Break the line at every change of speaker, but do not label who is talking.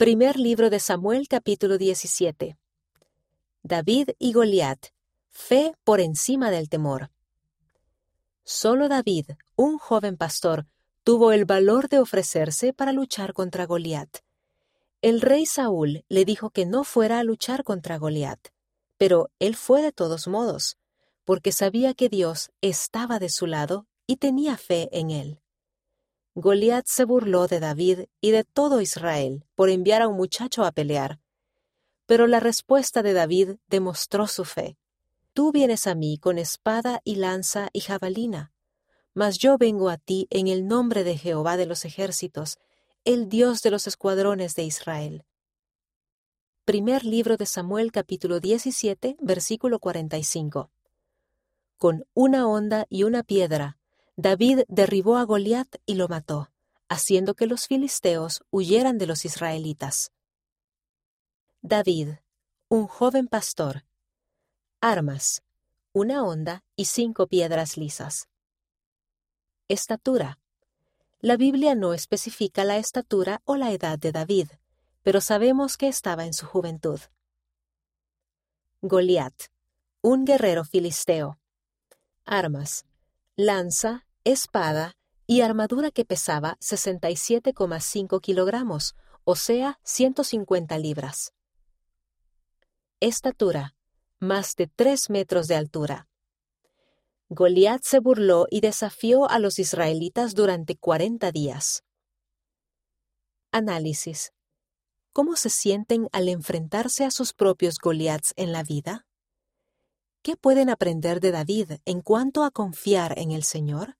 Primer libro de Samuel capítulo 17. David y Goliat. Fe por encima del temor. Solo David, un joven pastor, tuvo el valor de ofrecerse para luchar contra Goliat. El rey Saúl le dijo que no fuera a luchar contra Goliat, pero él fue de todos modos, porque sabía que Dios estaba de su lado y tenía fe en él. Goliat se burló de David y de todo Israel por enviar a un muchacho a pelear. Pero la respuesta de David demostró su fe. Tú vienes a mí con espada y lanza y jabalina, mas yo vengo a ti en el nombre de Jehová de los ejércitos, el Dios de los escuadrones de Israel. Primer libro de Samuel capítulo 17 versículo 45. Con una onda y una piedra David derribó a Goliat y lo mató, haciendo que los filisteos huyeran de los israelitas. David, un joven pastor. Armas, una honda y cinco piedras lisas. Estatura. La Biblia no especifica la estatura o la edad de David, pero sabemos que estaba en su juventud. Goliat, un guerrero filisteo. Armas, lanza, espada y armadura que pesaba 67,5 kilogramos, o sea, 150 libras. Estatura, más de 3 metros de altura. Goliat se burló y desafió a los israelitas durante 40 días. Análisis. ¿Cómo se sienten al enfrentarse a sus propios Goliats en la vida? ¿Qué pueden aprender de David en cuanto a confiar en el Señor?